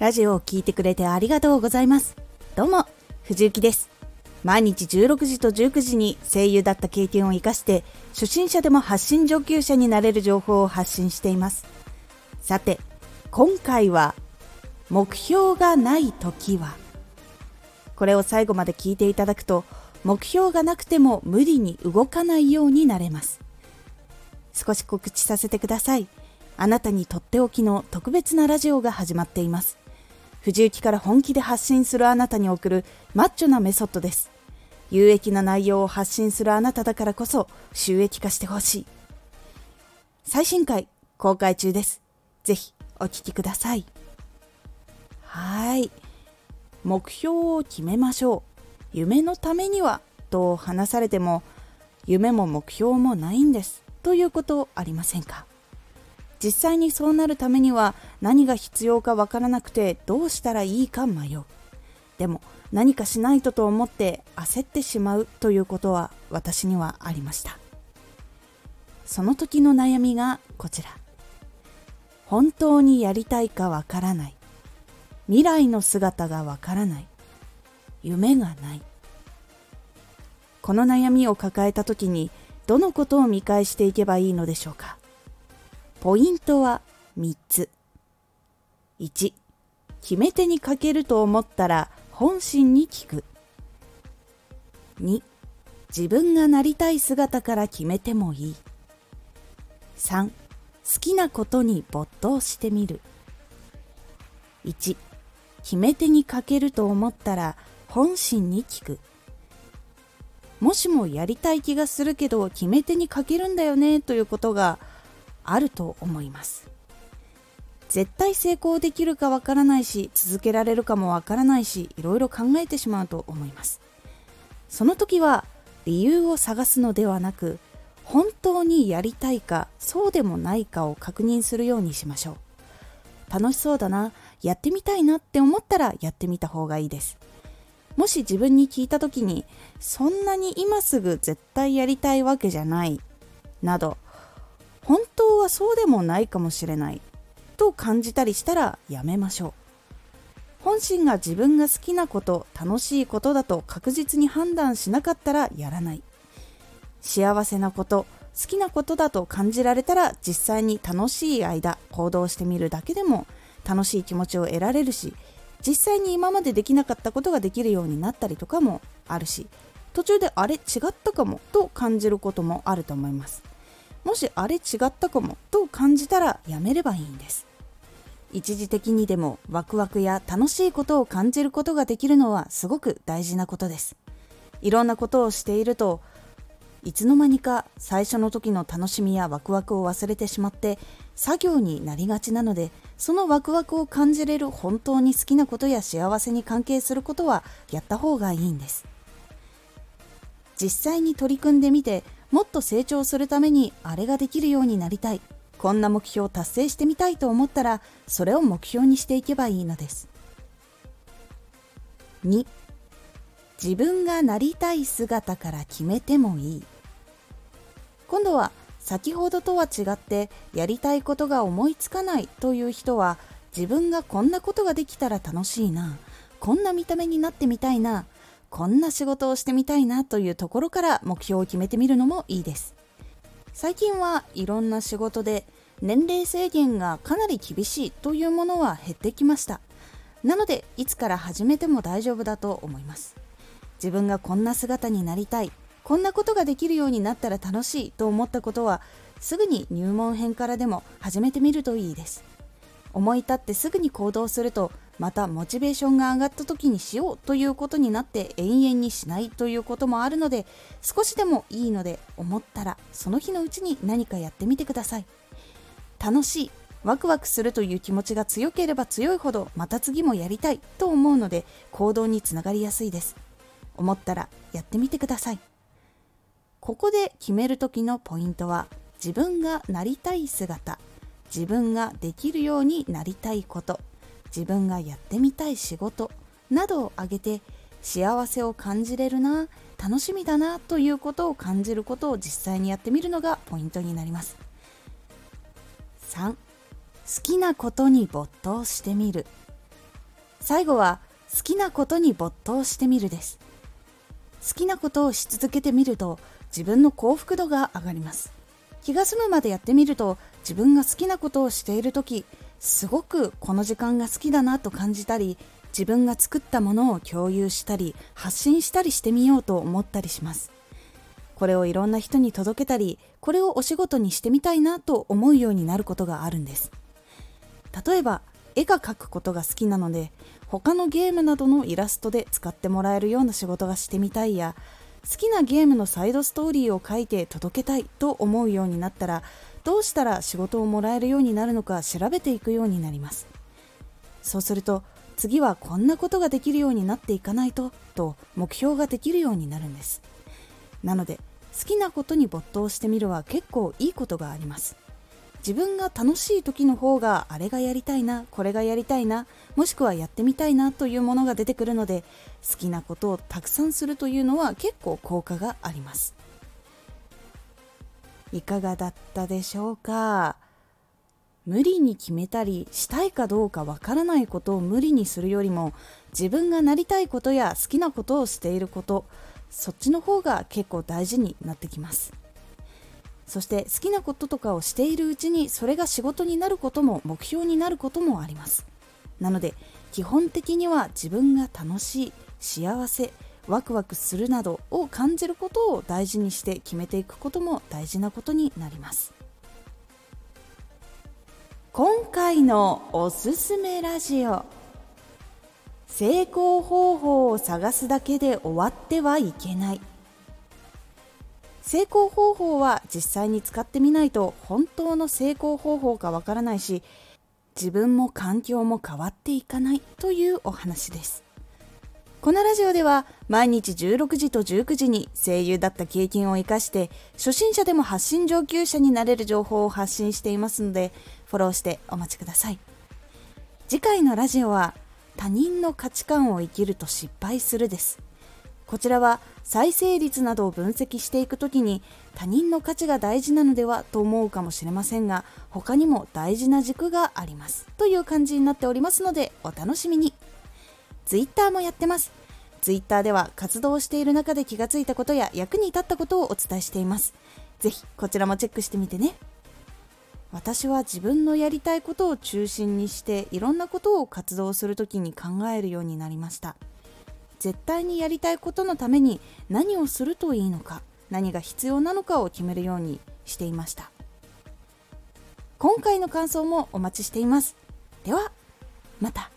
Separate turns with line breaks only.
ラジオを聴いてくれてありがとうございます。どうも、藤幸です。毎日16時と19時に声優だった経験を活かして、初心者でも発信上級者になれる情報を発信しています。さて、今回は、目標がない時は、これを最後まで聞いていただくと、目標がなくても無理に動かないようになれます。少し告知させてください。あなたにとっておきの特別なラジオが始まっています。藤雪から本気で発信するあなたに送るマッチョなメソッドです。有益な内容を発信するあなただからこそ収益化してほしい。最新回公開中です。ぜひお聴きください。はい。目標を決めましょう。夢のためにはと話されても夢も目標もないんですということありませんか？実際にそうなるためには何が必要かわからなくてどうしたらいいか迷う。でも何かしないとと思って焦ってしまうということは私にはありました。その時の悩みがこちら。本当にやりたいかわからない。未来の姿がわからない。夢がない。この悩みを抱えた時にどのことを見返していけばいいのでしょうか。ポイントは3つ。1、決め手にかけると思ったら本心に聞く。2、自分がなりたい姿から決めてもいい。3、好きなことに没頭してみる。1、決め手にかけると思ったら本心に聞く。もしもやりたい気がするけど決め手にかけるんだよねということがあると思います絶対成功できるかわからないし続けられるかもわからないしいろいろ考えてしまうと思います。その時は理由を探すのではなく本当にやりたいかそうでもないかを確認するようにしましょう。楽しそうだなやってみたいなって思ったらやってみた方がいいです。もし自分に聞いた時にそんなに今すぐ絶対やりたいわけじゃないなど本当はそうでもないかもしれないと感じたりしたらやめましょう。本心が自分が好きなこと楽しいことだと確実に判断しなかったらやらない。幸せなこと好きなことだと感じられたら実際に楽しい間行動してみるだけでも楽しい気持ちを得られるし実際に今までできなかったことができるようになったりとかもあるし途中であれ違ったかもと感じることもあると思います。もしあれ違ったかもと感じたらやめればいいんです。一時的にでもワクワクや楽しいことを感じることができるのはすごく大事なことです。いろんなことをしているといつの間にか最初の時の楽しみやワクワクを忘れてしまって作業になりがちなのでそのワクワクを感じれる本当に好きなことや幸せに関係することはやった方がいいんです。実際に取り組んでみてもっと成長するためにあれができるようになりたい。こんな目標を達成してみたいと思ったらそれを目標にしていけばいいのです。2自分がなりたい姿から決めてもいい。今度は先ほどとは違ってやりたいことが思いつかないという人は自分がこんなことができたら楽しいなこんな見た目になってみたいなこんな仕事をしてみたいなというところから目標を決めてみるのもいいです。最近はいろんな仕事で年齢制限がかなり厳しいというものは減ってきました。なのでいつから始めても大丈夫だと思います。自分がこんな姿になりたい。こんなことができるようになったら楽しいと思ったことはすぐに入門編からでも始めてみるといいです。思い立ってすぐに行動するとまたモチベーションが上がった時にしようということになって永遠にしないということもあるので少しでもいいので思ったらその日のうちに何かやってみてください。楽しいワクワクするという気持ちが強ければ強いほどまた次もやりたいと思うので行動につながりやすいです。思ったらやってみてください。ここで決める時のポイントは自分がなりたい姿自分ができるようになりたいこと。自分がやってみたい仕事などを挙げて幸せを感じれるな楽しみだなということを感じることを実際にやってみるのがポイントになります。3好きなことに没頭してみる。最後は好きなことに没頭してみるです。好きなことをし続けてみると自分の幸福度が上がります。気が済むまでやってみると自分が好きなことをしている時すごくこの時間が好きだなと感じたり自分が作ったものを共有したり発信したりしてみようと思ったりします。これをいろんな人に届けたりこれをお仕事にしてみたいなと思うようになることがあるんです。例えば絵が描くことが好きなので他のゲームなどのイラストで使ってもらえるような仕事がしてみたいや好きなゲームのサイドストーリーを書いて届けたいと思うようになったらどうしたら仕事をもらえるようになるのか調べていくようになります。そうすると次はこんなことができるようになっていかないとと目標ができるようになるんです。なので好きなことに没頭してみるは結構いいことがあります。自分が楽しい時の方があれがやりたいなこれがやりたいなもしくはやってみたいなというものが出てくるので好きなことをたくさんするというのは結構効果があります。いかがだったでしょうか？無理に決めたりしたいかどうかわからないことを無理にするよりも自分がなりたいことや好きなことをしていることそっちの方が結構大事になってきます。そして好きなこととかをしているうちにそれが仕事になることも目標になることもあります。なので基本的には自分が楽しい幸せワクワクするなどを感じることを大事にして決めていくことも大事なことになります。今回のおすすめラジオ。成功方法を探すだけで終わってはいけない。成功方法は実際に使ってみないと本当の成功方法かわからないし自分も環境も変わっていかないというお話です。このラジオでは毎日16時と19時に声優だった経験を生かして初心者でも発信上級者になれる情報を発信していますのでフォローしてお待ちください。次回のラジオは他人の価値観を生きると失敗するです。こちらは再生率などを分析していくときに他人の価値が大事なのではと思うかもしれませんが他にも大事な軸があります。という感じになっておりますのでお楽しみに。Twitter もやってます。Twitter では活動している中で気がついたことや役に立ったことをお伝えしています。ぜひこちらもチェックしてみてね。私は自分のやりたいことを中心にしていろんなことを活動するときに考えるようになりました。絶対にやりたいことのために何をするといいのか何が必要なのかを決めるようにしていました。今回の感想もお待ちしています。ではまた。